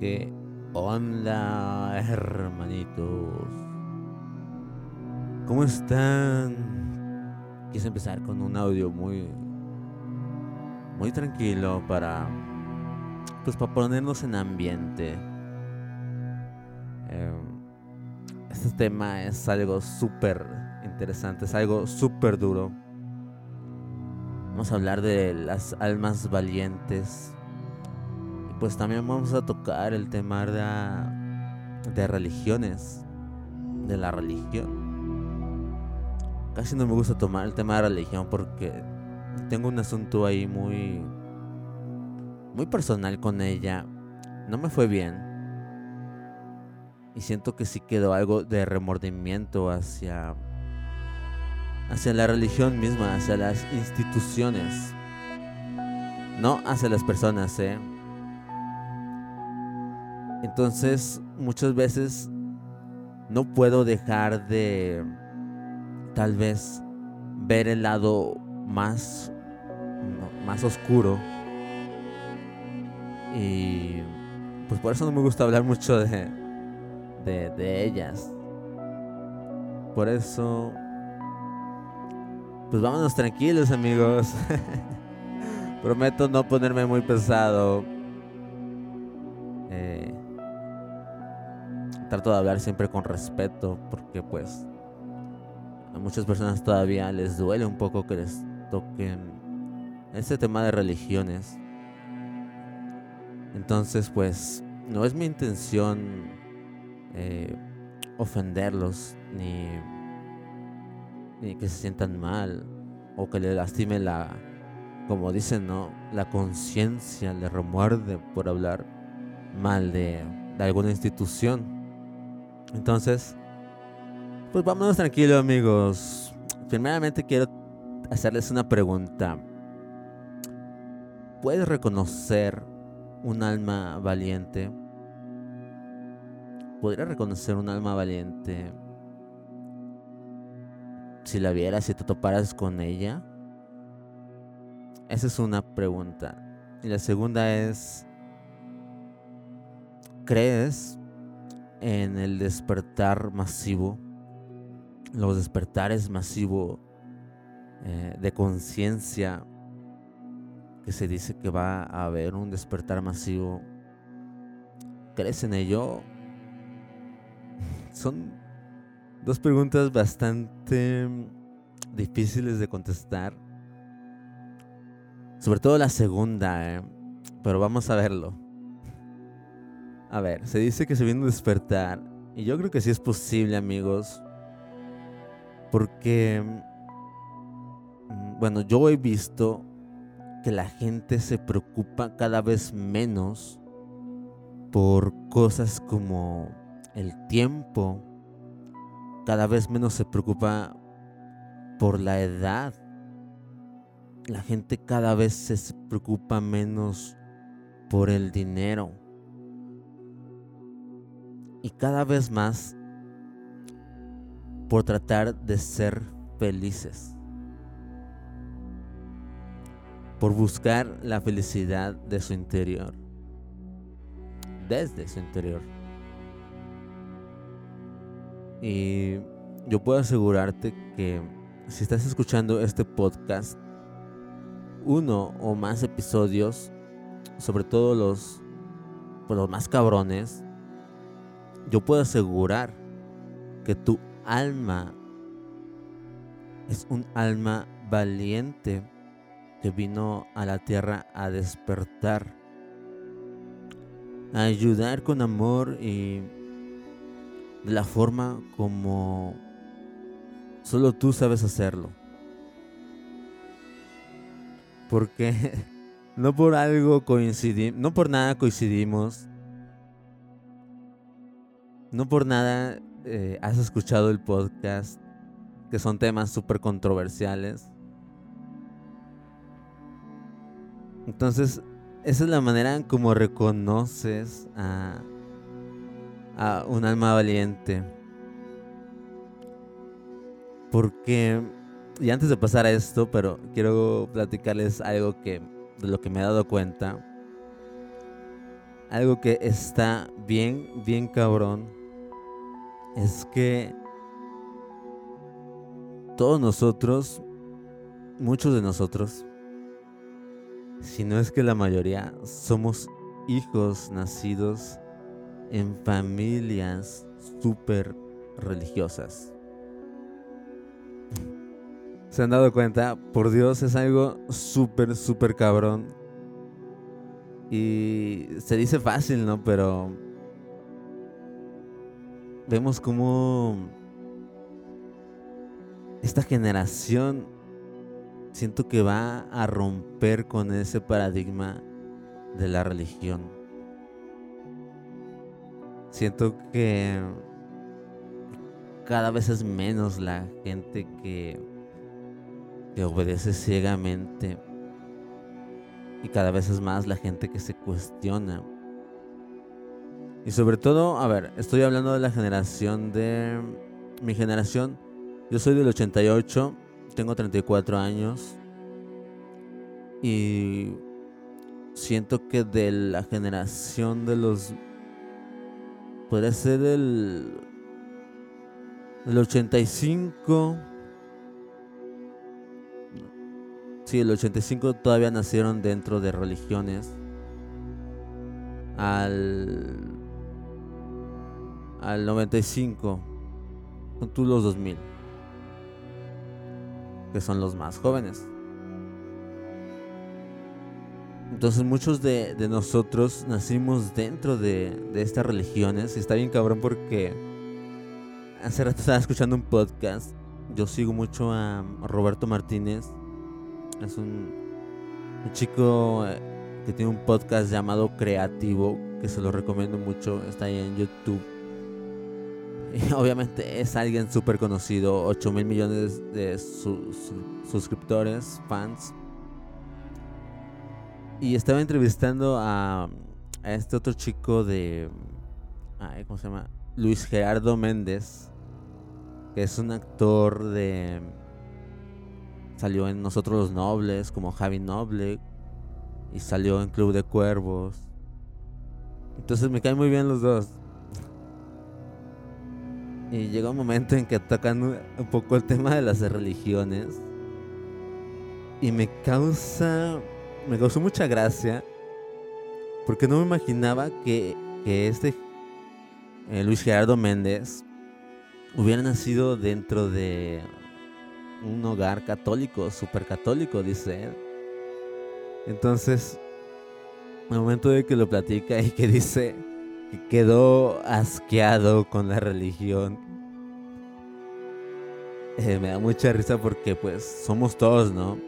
¿Qué onda, hermanitos? ¿Cómo están? Quise empezar con un audio muy muy tranquilo para pues para ponernos en ambiente. Em, este tema es algo súper interesante, es algo súper duro. Vamos a hablar de las almas valientes. Pues también vamos a tocar el tema de, de religiones, de la religión. Casi no me gusta tomar el tema de religión porque tengo un asunto ahí muy muy personal con ella. No me fue bien. Y siento que sí quedó algo de remordimiento hacia hacia la religión misma, hacia las instituciones. No hacia las personas, ¿eh? Entonces, muchas veces no puedo dejar de tal vez ver el lado más más oscuro. Y pues por eso no me gusta hablar mucho de, de, ellas. Por eso... Pues vámonos tranquilos amigos. Prometo no ponerme muy pesado. Eh, trato de hablar siempre con respeto porque pues a muchas personas todavía les duele un poco que les toquen este tema de religiones. Entonces, pues, no es mi intención eh, ofenderlos ni, ni que se sientan mal o que le lastime la, como dicen, ¿no? La conciencia le remuerde por hablar mal de, de alguna institución. Entonces, pues vámonos tranquilos amigos. Primeramente quiero hacerles una pregunta. ¿Puedes reconocer un alma valiente? ¿Podría reconocer un alma valiente si la vieras, si te toparas con ella? Esa es una pregunta. Y la segunda es, ¿crees en el despertar masivo? Los despertares masivos eh, de conciencia que se dice que va a haber un despertar masivo. ¿Crees en ello? Son dos preguntas bastante difíciles de contestar. Sobre todo la segunda, ¿eh? pero vamos a verlo. A ver, se dice que se viene un despertar. Y yo creo que sí es posible, amigos. Porque, mm, bueno, yo he visto que la gente se preocupa cada vez menos por cosas como el tiempo, cada vez menos se preocupa por la edad. La gente cada vez se preocupa menos por el dinero. Y cada vez más por tratar de ser felices por buscar la felicidad de su interior, desde su interior. Y yo puedo asegurarte que si estás escuchando este podcast, uno o más episodios, sobre todo los, pues, los más cabrones, yo puedo asegurar que tu alma es un alma valiente que vino a la tierra a despertar, a ayudar con amor y de la forma como solo tú sabes hacerlo. Porque no por algo coincidimos, no por nada coincidimos, no por nada eh, has escuchado el podcast, que son temas súper controversiales. Entonces, esa es la manera en como reconoces a, a un alma valiente. Porque, y antes de pasar a esto, pero quiero platicarles algo que, de lo que me he dado cuenta. algo que está bien, bien cabrón, es que todos nosotros, muchos de nosotros, si no es que la mayoría, somos hijos nacidos en familias súper religiosas. ¿Se han dado cuenta? Por Dios, es algo súper, súper cabrón. Y se dice fácil, ¿no? Pero vemos como esta generación siento que va a romper con ese paradigma de la religión. Siento que cada vez es menos la gente que, que obedece ciegamente y cada vez es más la gente que se cuestiona. Y sobre todo, a ver, estoy hablando de la generación de mi generación. Yo soy del 88, tengo 34 años y siento que de la generación de los Puede ser del del 85 Sí, el 85 todavía nacieron dentro de religiones. Al. Al 95. Son tú los 2000. Que son los más jóvenes. Entonces muchos de, nosotros nacimos dentro de, de, estas religiones. Y está bien cabrón porque hace rato estaba escuchando un podcast. Yo sigo mucho a Roberto Martínez. Es un, chico eh, que tiene un podcast llamado Creativo, que se lo recomiendo mucho, está ahí en YouTube. Obviamente es alguien súper conocido, 8 mil millones de suscriptores, fans. Y estaba entrevistando a, a este otro chico de... ¿Cómo se llama? Luis Gerardo Méndez, que es un actor de Salió en Nosotros los Nobles como Javi Noble. Y salió en Club de Cuervos. Entonces me caen muy bien los dos. Y llega un momento en que tocan un poco el tema de las religiones. Y me causa. Me causó mucha gracia. Porque no me imaginaba que, que este eh, Luis Gerardo Méndez hubiera nacido dentro de un hogar católico, súper católico, dice él. Entonces, al momento de que lo platica y que dice quedó asqueado con la religión, eh, me da mucha risa porque pues somos todos, ¿no?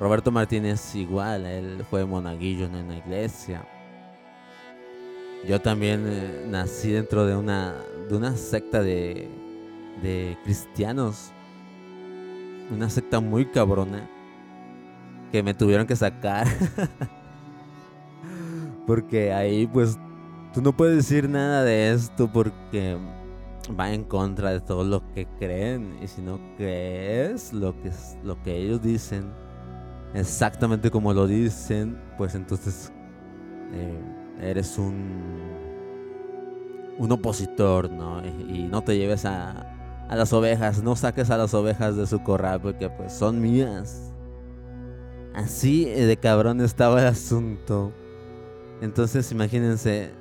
Roberto Martínez igual, él fue monaguillo en la iglesia. Yo también eh, nací dentro de una, de una secta de, de cristianos una secta muy cabrona que me tuvieron que sacar. porque ahí pues tú no puedes decir nada de esto porque va en contra de todo lo que creen y si no crees lo que lo que ellos dicen exactamente como lo dicen, pues entonces eh, eres un un opositor, ¿no? y no te lleves a, a las ovejas, no saques a las ovejas de su corral porque pues son mías. Así de cabrón estaba el asunto. Entonces imagínense,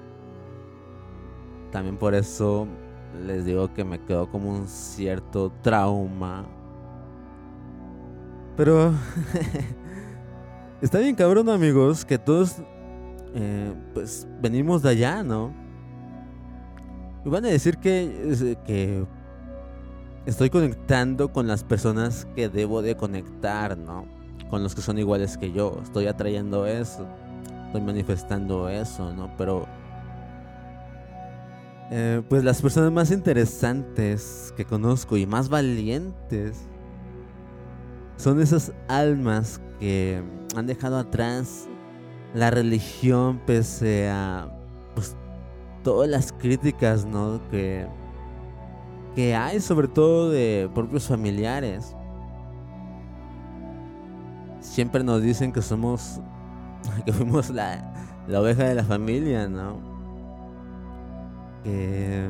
también por eso les digo que me quedó como un cierto trauma. Pero está bien cabrón amigos, que todos eh, pues venimos de allá, ¿no? Y van a decir que, que estoy conectando con las personas que debo de conectar, ¿no? Con los que son iguales que yo. Estoy atrayendo eso. Estoy manifestando eso, ¿no? Pero... Eh, pues las personas más interesantes que conozco y más valientes son esas almas que han dejado atrás la religión pese a pues, todas las críticas, ¿no? Que que hay, sobre todo de propios familiares. Siempre nos dicen que somos, que fuimos la, la oveja de la familia, ¿no? Que,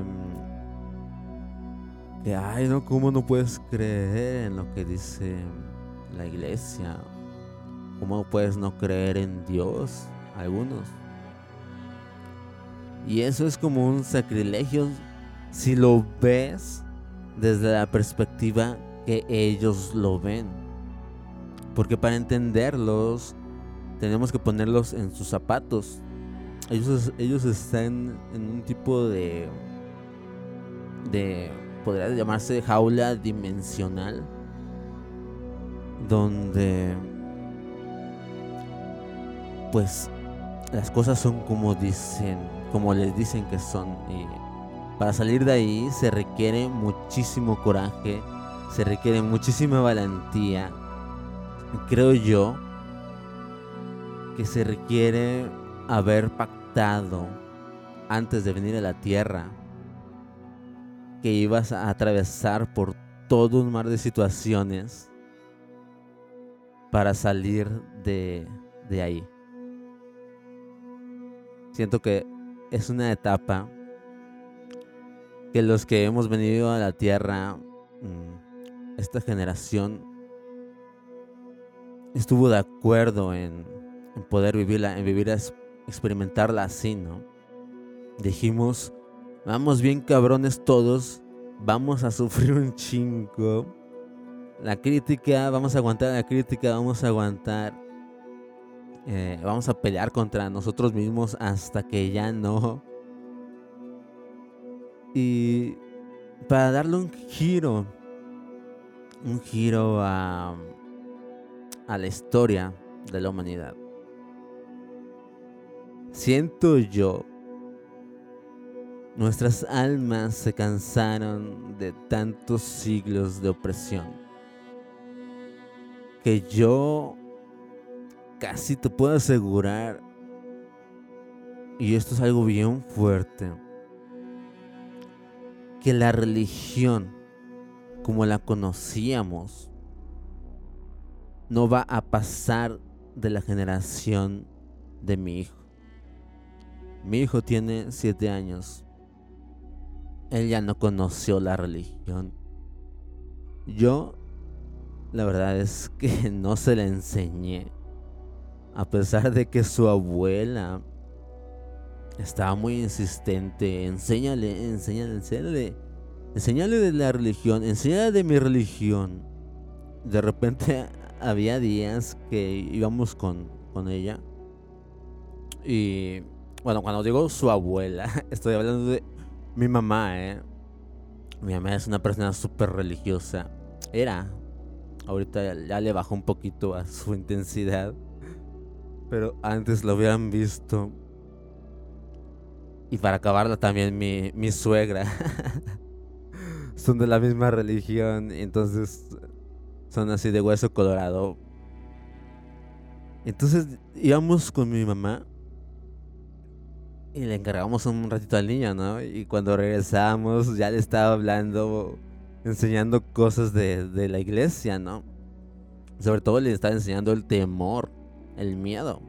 que, ay, no, ¿cómo no puedes creer en lo que dice la iglesia? ¿Cómo puedes no creer en Dios? Algunos. Y eso es como un sacrilegio si lo ves desde la perspectiva que ellos lo ven. Porque para entenderlos tenemos que ponerlos en sus zapatos. Ellos, ellos están en un tipo de... de... podría llamarse jaula dimensional. Donde... pues las cosas son como dicen, como les dicen que son. Y para salir de ahí se requiere muchísimo coraje, se requiere muchísima valentía. Creo yo que se requiere haber pactado antes de venir a la tierra que ibas a atravesar por todo un mar de situaciones para salir de, de ahí. Siento que es una etapa que los que hemos venido a la tierra, mm, esta generación estuvo de acuerdo en, poder vivirla, en vivir, experimentarla así, ¿no? Dijimos, vamos bien cabrones todos, vamos a sufrir un chingo. La crítica, vamos a aguantar la crítica, vamos a aguantar. Eh, vamos a pelear contra nosotros mismos hasta que ya no y para darle un giro, un giro a la historia de la humanidad, siento yo, nuestras almas se cansaron de tantos siglos de opresión, que yo casi te puedo asegurar, y esto es algo bien fuerte, que la religión, como la conocíamos, no va a pasar de la generación de mi hijo. Mi hijo tiene siete años. Él ya no conoció la religión. Yo, la verdad es que no se la enseñé. A pesar de que su abuela estaba muy insistente. Enséñale, enséñale, enséñale. Enséñale de la religión, enséñale de mi religión. De repente había días que íbamos con, con ella. Y bueno, cuando digo su abuela, estoy hablando de mi mamá, ¿eh? Mi mamá es una persona súper religiosa. Era. Ahorita ya le bajó un poquito a su intensidad. Pero antes lo habían visto y para acabarla también mi, mi suegra. son de la misma religión, entonces son así de hueso colorado. Entonces íbamos con mi mamá y le encargamos un ratito al niño, ¿no? Y cuando regresamos ya le estaba hablando, enseñando cosas de, de la iglesia, ¿no? Sobre todo le estaba enseñando el temor, el miedo.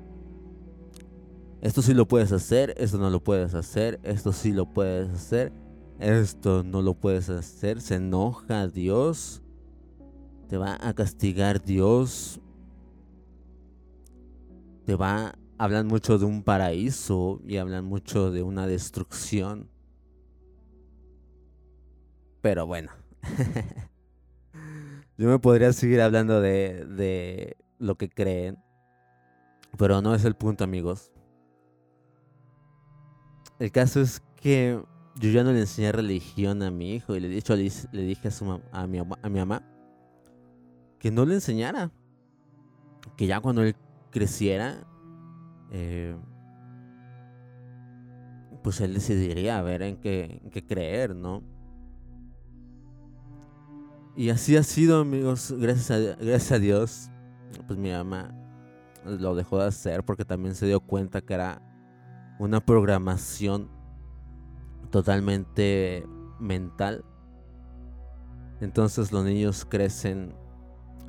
Esto sí lo puedes hacer, esto no lo puedes hacer, esto sí lo puedes hacer, esto no lo puedes hacer. Se enoja Dios, te va a castigar Dios, te va a hablar mucho de un paraíso y hablan mucho de una destrucción. Pero bueno, yo me podría seguir hablando de, de lo que creen, pero no es el punto amigos. El caso es que yo ya no le enseñé religión a mi hijo y le, dicho, le, dije a, su, a, mi, a mi mamá que no le enseñara. Que ya cuando él creciera, eh, pues él decidiría a ver en qué, en qué creer, ¿no? Y así ha sido, amigos, gracias a, gracias a Dios. Pues mi mamá lo dejó de hacer porque también se dio cuenta que era una programación totalmente mental. Entonces los niños crecen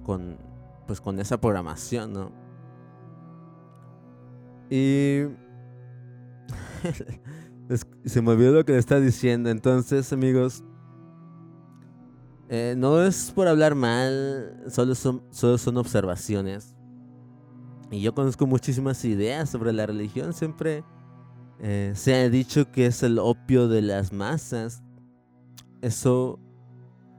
con pues con esa programación, ¿no? Y se me olvidó lo que le está diciendo. Entonces, amigos, eh, no es por hablar mal, solo son, solo son observaciones. Y yo conozco muchísimas ideas sobre la religión. Siempre eh, se ha dicho que es el opio de las masas. Eso,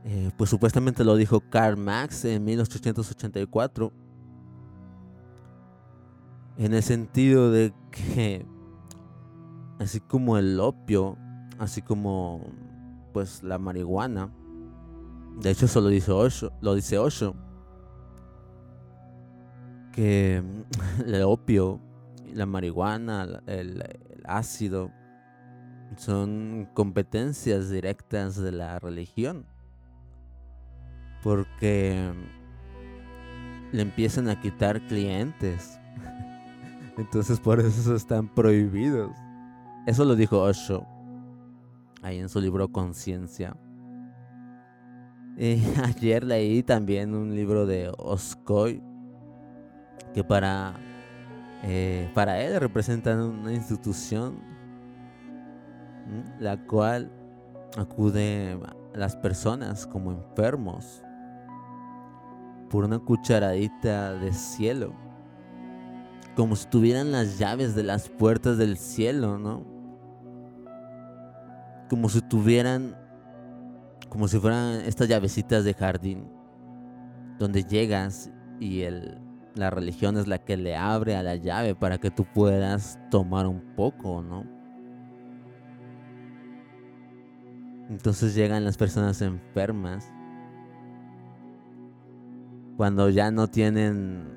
eh, pues supuestamente lo dijo Karl Marx en 1884. En el sentido de que, así como el opio, así como pues la marihuana, de hecho eso lo dice Osho, lo dice Osho, que el opio, la marihuana, el, ácido, son competencias directas de la religión. Porque le empiezan a quitar clientes. Entonces por eso están prohibidos. Eso lo dijo Osho ahí en su libro Conciencia. Y ayer leí también un libro de Oskoy que para, eh, para él representan una institución la cual acude a las personas como enfermos por una cucharadita de cielo, como si tuvieran las llaves de las puertas del cielo, ¿no? Como si tuvieran, como si fueran estas llavecitas de jardín, donde llegas y el, la religión es la que le abre a la llave para que tú puedas tomar un poco, ¿no? Entonces llegan las personas enfermas cuando ya no tienen,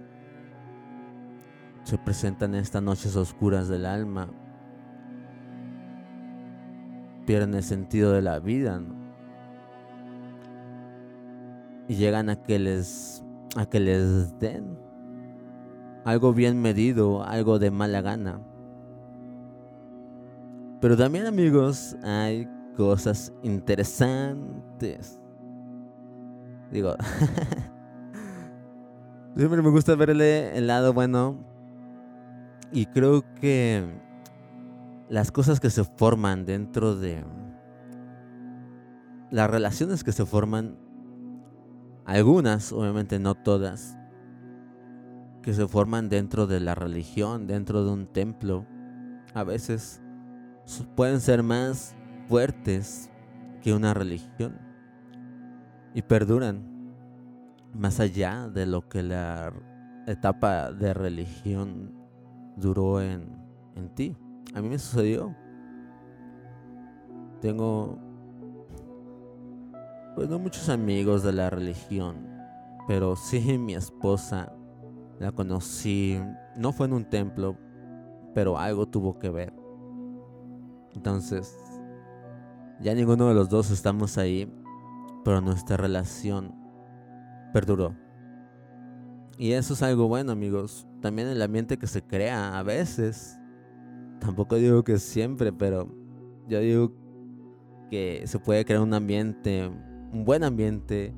se presentan estas noches oscuras del alma, pierden el sentido de la vida, ¿no? Y llegan a que les, a que les den algo bien medido, algo de mala gana. Pero también amigos, hay cosas interesantes. Digo, siempre me gusta verle el lado bueno. Y creo que las cosas que se forman dentro de las relaciones que se forman, algunas, obviamente no todas, que se forman dentro de la religión, dentro de un templo, a veces pueden ser más fuertes que una religión y perduran más allá de lo que la etapa de religión duró en, en ti. A mí me sucedió. Tengo, pues no muchos amigos de la religión, pero sí mi esposa la conocí, no fue en un templo, pero algo tuvo que ver. Entonces, ya ninguno de los dos estamos ahí, pero nuestra relación perduró. Y eso es algo bueno, amigos. También el ambiente que se crea a veces. Tampoco digo que siempre, pero yo digo que se puede crear un ambiente, un buen ambiente,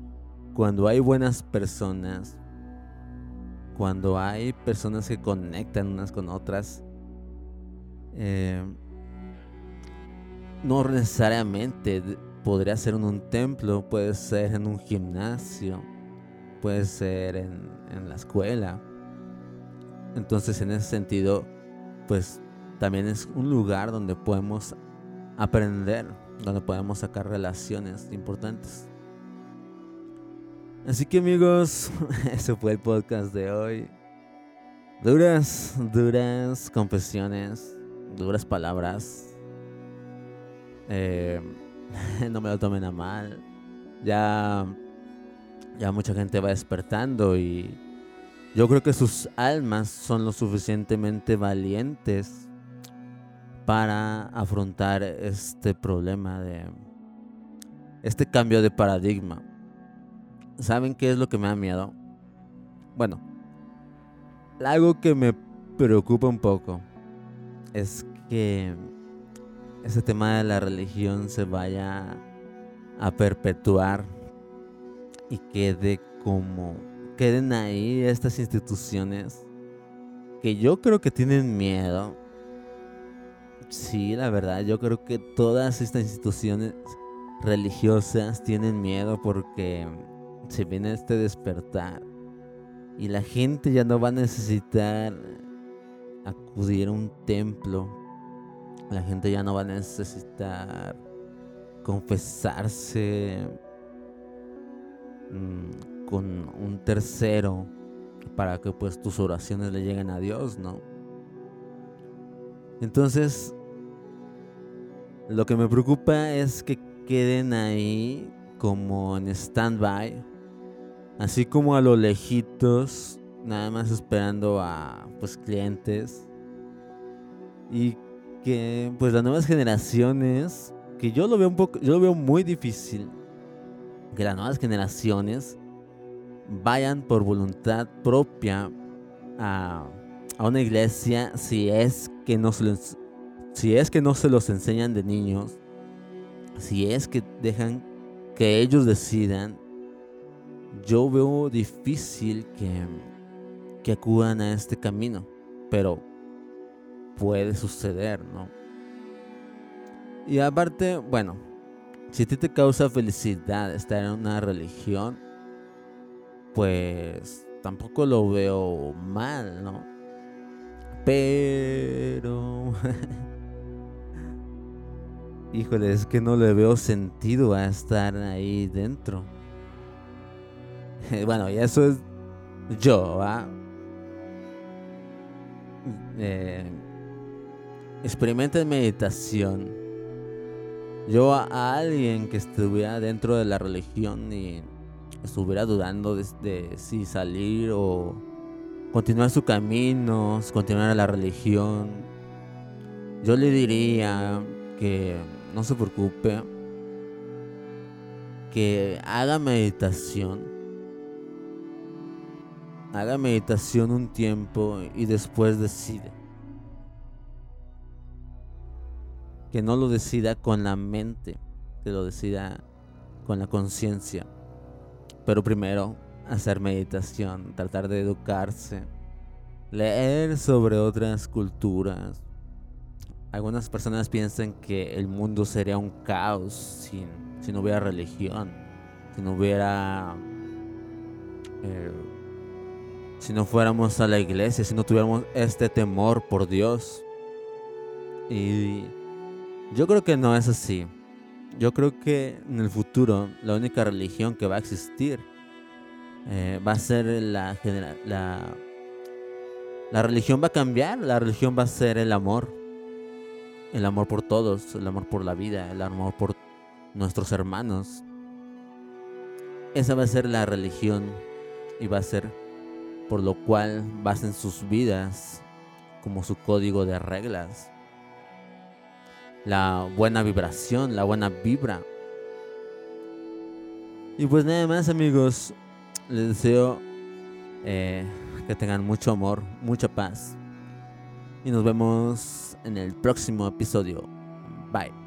cuando hay buenas personas, cuando hay personas que conectan unas con otras, eh, no necesariamente podría ser en un templo, puede ser en un gimnasio, puede ser en, en la escuela. Entonces en ese sentido, pues también es un lugar donde podemos aprender, donde podemos sacar relaciones importantes. Así que amigos, ese fue el podcast de hoy. Duras, duras confesiones, duras palabras. Eh, no me lo tomen a mal. Ya, ya mucha gente va despertando y yo creo que sus almas son lo suficientemente valientes para afrontar este problema de este cambio de paradigma. ¿Saben qué es lo que me da miedo? Bueno, algo que me preocupa un poco es que ese tema de la religión se vaya a perpetuar y quede como queden ahí estas instituciones que yo creo que tienen miedo Sí, la verdad, yo creo que todas estas instituciones religiosas tienen miedo porque se viene este despertar y la gente ya no va a necesitar acudir a un templo. La gente ya no va a necesitar confesarse mm, con un tercero para que pues tus oraciones le lleguen a Dios, ¿no? Entonces, lo que me preocupa es que queden ahí como en stand-by, así como a lo lejitos, nada más esperando a pues clientes y que pues las nuevas generaciones, que yo lo veo un poco, yo lo veo muy difícil que las nuevas generaciones vayan por voluntad propia a, una iglesia si es que no se los, si es que no se los enseñan de niños, si es que dejan que ellos decidan, yo veo difícil que, que acudan a este camino, pero puede suceder, ¿no? Y aparte, bueno, si a ti te causa felicidad estar en una religión, pues tampoco lo veo mal, ¿no? Pero... Híjole, es que no le veo sentido a estar ahí dentro. bueno, y eso es yo, ¿va? Eh, experimenten meditación. Yo a alguien que estuviera dentro de la religión y estuviera dudando de, si salir o continuar su camino, continuar la religión, yo le diría que no se preocupe, que haga meditación, haga meditación un tiempo y después decide. Que no lo decida con la mente, que lo decida con la conciencia. Pero primero, hacer meditación, tratar de educarse, leer sobre otras culturas. Algunas personas piensan que el mundo sería un caos sin, si no hubiera religión, si no hubiera... Eh, si no fuéramos a la iglesia, si no tuviéramos este temor por Dios. Y yo creo que no es así. Yo creo que en el futuro la única religión que va a existir eh, va a ser la, la... La religión va a cambiar, la religión va a ser el amor. El amor por todos, el amor por la vida, el amor por nuestros hermanos. Esa va a ser la religión y va a ser por lo cual basen sus vidas como su código de reglas la buena vibración, la buena vibra. Y pues nada más amigos, les deseo eh, que tengan mucho amor, mucha paz. Y nos vemos en el próximo episodio. Bye.